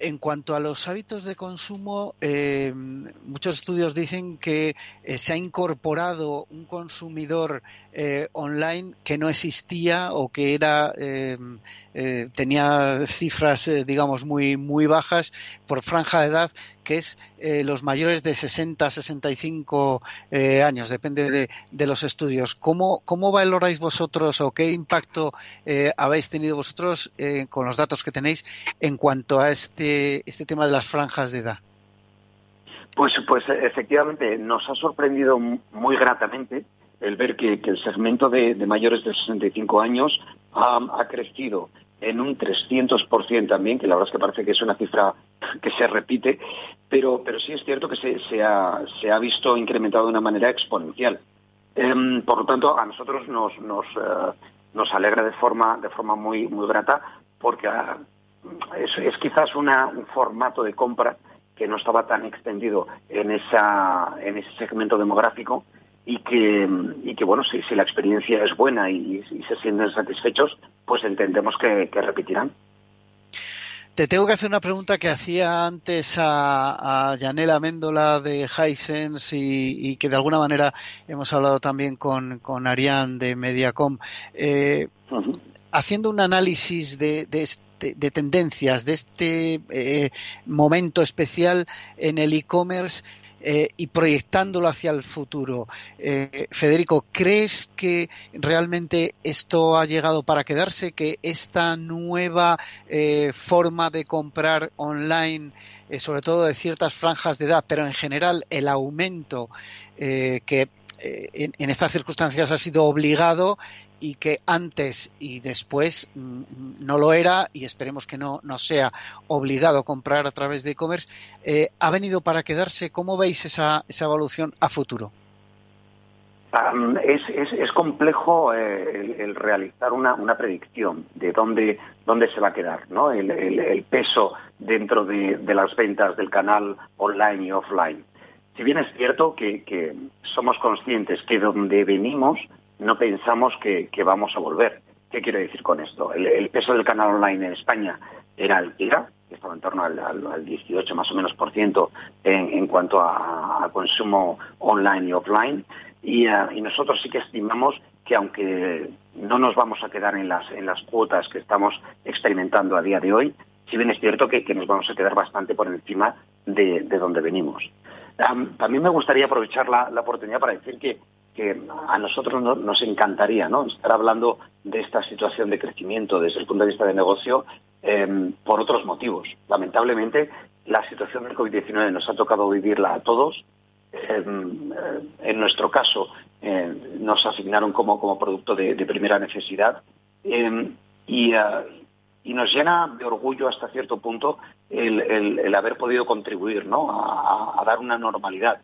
En cuanto a los hábitos de consumo, eh, muchos estudios dicen que eh, se ha incorporado un consumidor eh, online que no existía o que era tenía cifras, digamos, muy muy bajas por franja de edad que es los mayores de 60, 65 años, depende de, los estudios. ¿Cómo, ¿Cómo valoráis vosotros o qué impacto habéis tenido vosotros con los datos que tenéis en cuanto a este, este tema de las franjas de edad? Pues, pues efectivamente nos ha sorprendido muy gratamente el ver que, el segmento de, mayores de 65 años ha, crecido en un 300% también, que la verdad es que parece que es una cifra que se repite, pero, pero sí es cierto que se, se, ha, se ha visto incrementado de una manera exponencial. Em, por lo tanto, a nosotros nos, nos, eh, nos alegra de forma, de forma muy, muy grata porque ah, es, es, quizás una, un formato de compra que no estaba tan extendido en, esa, en ese segmento demográfico y que, y que bueno, si, si la experiencia es buena y, se sienten satisfechos, pues entendemos que, repetirán. Te tengo que hacer una pregunta que hacía antes a, a Yanela Méndola de Hisense y, que de alguna manera hemos hablado también con, con Arián de Mediacom. Eh, haciendo un análisis de, de, tendencias, de este eh, momento especial en el e-commerce, eh, y proyectándolo hacia el futuro. Eh, Federico, ¿crees que realmente esto ha llegado para quedarse? ¿Que esta nueva eh, forma de comprar online, sobre todo de ciertas franjas de edad, pero en general el aumento que en, estas circunstancias ha sido obligado y que antes y después mm, no lo era y esperemos que no, no sea obligado a comprar a través de e-commerce, eh, ha venido para quedarse. ¿Cómo veis esa, esa evolución a futuro? es, es, es, complejo eh, el, realizar una, una, predicción de dónde, dónde se va a quedar ¿no? el, el, peso dentro de, de, las ventas del canal online y offline. Si bien es cierto que, somos conscientes que donde venimos no pensamos que, vamos a volver. ¿Qué quiero decir con esto? El, peso del canal online en España era el que era, estaba en torno al, 18 más o menos por ciento en, cuanto a, consumo online y offline. Eh, y, nosotros sí que estimamos que aunque no nos vamos a quedar en las, en las cuotas que estamos experimentando a día de hoy, si bien es cierto que, nos vamos a quedar bastante por encima de, donde venimos. También me gustaría aprovechar la, oportunidad para decir que a nosotros nos encantaría ¿no? estar hablando de esta situación de crecimiento desde el punto de vista de negocio em, por otros motivos. Lamentablemente, la situación del COVID-19 nos ha tocado vivirla a todos. Em, eh, en nuestro caso, eh, nos asignaron como, producto de, primera necesidad em, y, eh, y, nos llena de orgullo hasta cierto punto el, haber podido contribuir ¿no? a dar una normalidad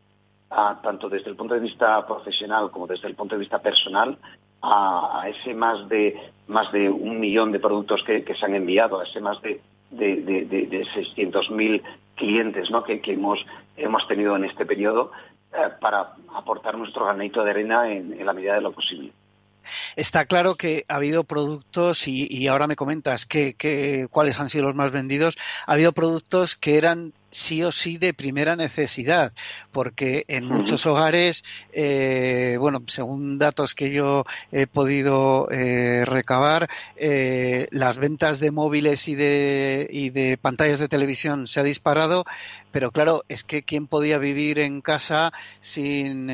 tanto desde el punto de vista profesional como desde el punto de vista personal, a, ese más de un millón de productos que, se han enviado, a ese más de, de, de, 600.000 clientes ¿no? que, hemos, hemos tenido en este periodo eh, para aportar nuestro granito de arena en, la medida de lo posible. Está claro que ha habido productos, y, ahora me comentas que, cuáles han sido los más vendidos, ha habido productos que eran sí o sí de primera necesidad, porque en muchos hogares, eh, bueno, según datos que yo he podido eh, recabar, eh, las ventas de móviles y de, y de pantallas de televisión se ha disparado, pero claro, es que quién podía vivir en casa sin,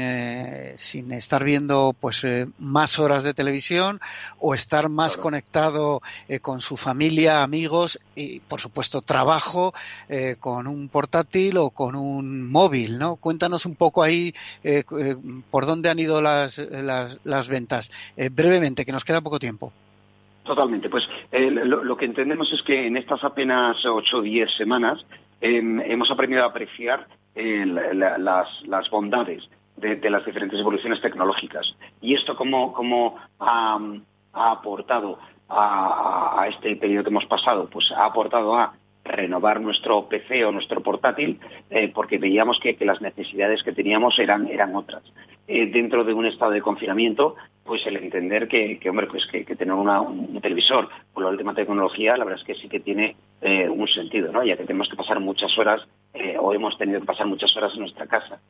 sin estar viendo pues más horas de televisión o estar más conectado con su familia, amigos y por supuesto trabajo con un portátil o con un móvil, ¿no? Cuéntanos un poco ahí eh, eh, por dónde han ido las, las, ventas. Eh, brevemente, que nos queda poco tiempo. Totalmente. Pues lo, que entendemos es que en estas apenas ocho o diez semanas em, hemos aprendido a apreciar las, bondades de, las diferentes evoluciones tecnológicas. Y esto cómo, cómo ha, aportado a, a, este periodo que hemos pasado, pues ha aportado a renovar nuestro PC o nuestro portátil eh, porque veíamos que, las necesidades que teníamos eran, eran otras. Eh, dentro de un estado de confinamiento, pues el entender que, hombre, pues que, tener un televisor por la última tecnología, la verdad es que sí que tiene eh, un sentido, ¿no? Ya que tenemos que pasar muchas horas o hemos tenido que pasar muchas horas en nuestra casa.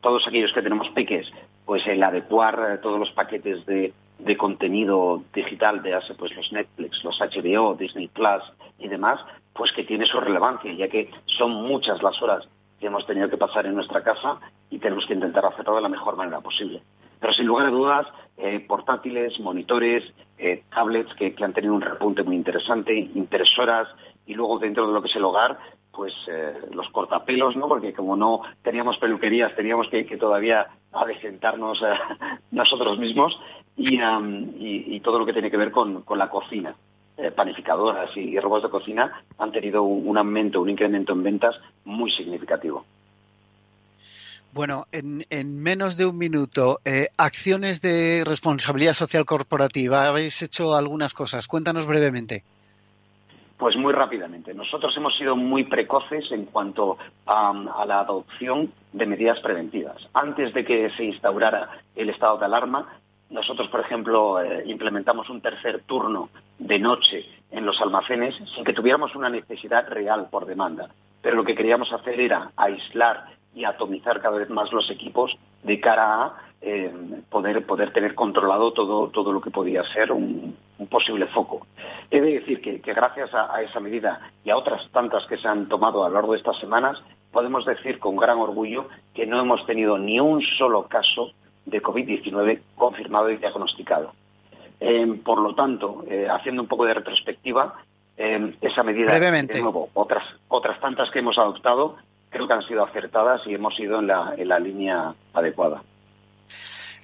todos aquellos que tenemos peques, pues el adecuar todos los paquetes de, de contenido digital de hace pues los Netflix, los HBO, Disney Plus y demás, pues que tiene su relevancia, ya que son muchas las horas que hemos tenido que pasar en nuestra casa y tenemos que intentar hacerlo de la mejor manera posible. Pero sin lugar a dudas, eh, portátiles, monitores, eh, tablets que, han tenido un repunte muy interesante, impresoras y luego dentro de lo que es el hogar, pues eh, los cortapelos, ¿no? Porque como no teníamos peluquerías, teníamos que, todavía adecentarnos nosotros mismos y, todo lo que tiene que ver con, la cocina. Panificadoras y, robots de cocina han tenido un aumento, un incremento en ventas muy significativo. Bueno, en, menos de un minuto, eh, acciones de responsabilidad social corporativa. Habéis hecho algunas cosas. Cuéntanos brevemente. Pues muy rápidamente. Nosotros hemos sido muy precoces en cuanto a, la adopción de medidas preventivas. Antes de que se instaurara el estado de alarma, nosotros, por ejemplo, eh, implementamos un tercer turno de noche en los almacenes sin que tuviéramos una necesidad real por demanda. Pero lo que queríamos hacer era aislar y atomizar cada vez más los equipos de cara a eh, poder, poder tener controlado todo, todo lo que podía ser un, posible foco. He de decir que, gracias a, esa medida y a otras tantas que se han tomado a lo largo de estas semanas, podemos decir con gran orgullo que no hemos tenido ni un solo caso de COVID-19 confirmado y diagnosticado. Eh, por lo tanto, eh, haciendo un poco de retrospectiva, esa medida, de nuevo, otras, otras tantas que hemos adoptado, creo que han sido acertadas y hemos ido en la, en la línea adecuada.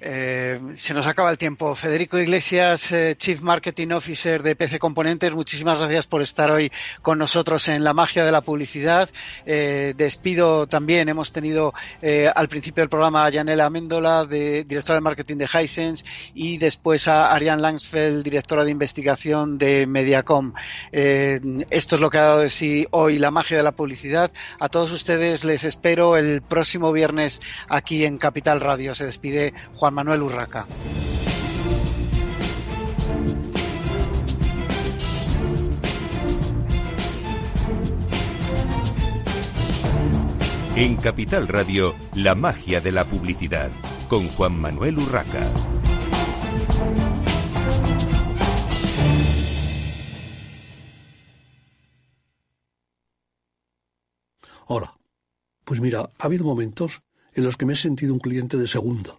Eh, se nos acaba el tiempo. Federico Iglesias, eh, Chief Marketing Officer de PC Componentes, muchísimas gracias por estar hoy con nosotros en la magia de la publicidad. Eh, despido también, hemos tenido al principio del programa a Yanela Méndola, de, directora de marketing de Hisense, y después a Ariane Langsfeld, directora de investigación de Mediacom. esto es lo que ha dado de sí hoy la magia de la publicidad. A todos ustedes les espero el próximo viernes aquí en Capital Radio. Se despide Juan Manuel Urraca. En Capital Radio, la magia de la publicidad, con Juan Manuel Urraca. Hola. Pues mira, ha habido momentos en los que me he sentido un cliente de segunda.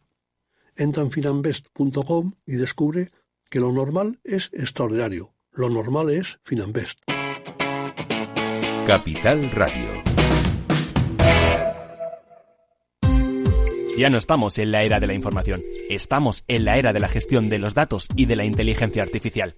Entra en finambest.com y descubre que lo normal es extraordinario. Lo normal es Finambest. Capital Radio. Ya no estamos en la era de la información, estamos en la era de la gestión de los datos y de la inteligencia artificial.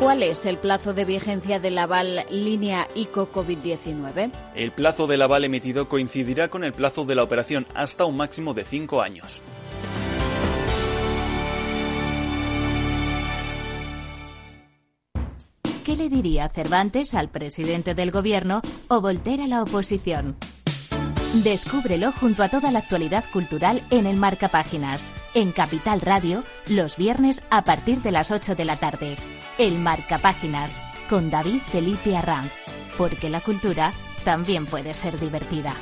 ¿Cuál es el plazo de vigencia del aval línea ICO COVID-19? El plazo del aval emitido coincidirá con el plazo de la operación hasta un máximo de cinco años. ¿Qué le diría Cervantes al presidente del gobierno o Voltaire a la oposición? Descúbrelo junto a toda la actualidad cultural en el Marca Páginas, en Capital Radio, los viernes a partir de las 8 de la tarde. El Marcapáginas con David Felipe Arranz, porque la cultura también puede ser divertida.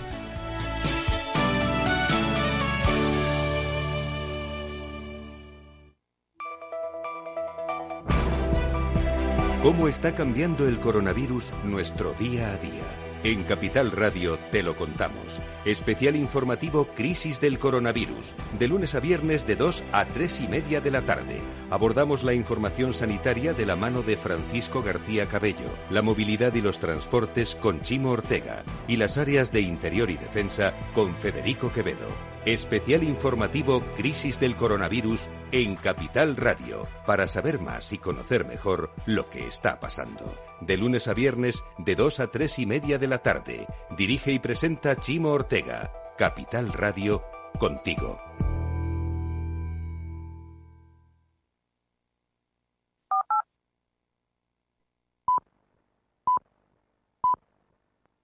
¿Cómo está cambiando el coronavirus nuestro día a día? En Capital Radio te lo contamos. Especial informativo Crisis del Coronavirus. De lunes a viernes de 2 a 3 y media de la tarde. Abordamos la información sanitaria de la mano de Francisco García Cabello, la movilidad y los transportes con Chimo Ortega y las áreas de interior y defensa con Federico Quevedo. Especial informativo Crisis del Coronavirus en Capital Radio, para saber más y conocer mejor lo que está pasando. De lunes a viernes, de 2 a 3 y media de la tarde. Dirige y presenta Chimo Ortega. Capital Radio, contigo.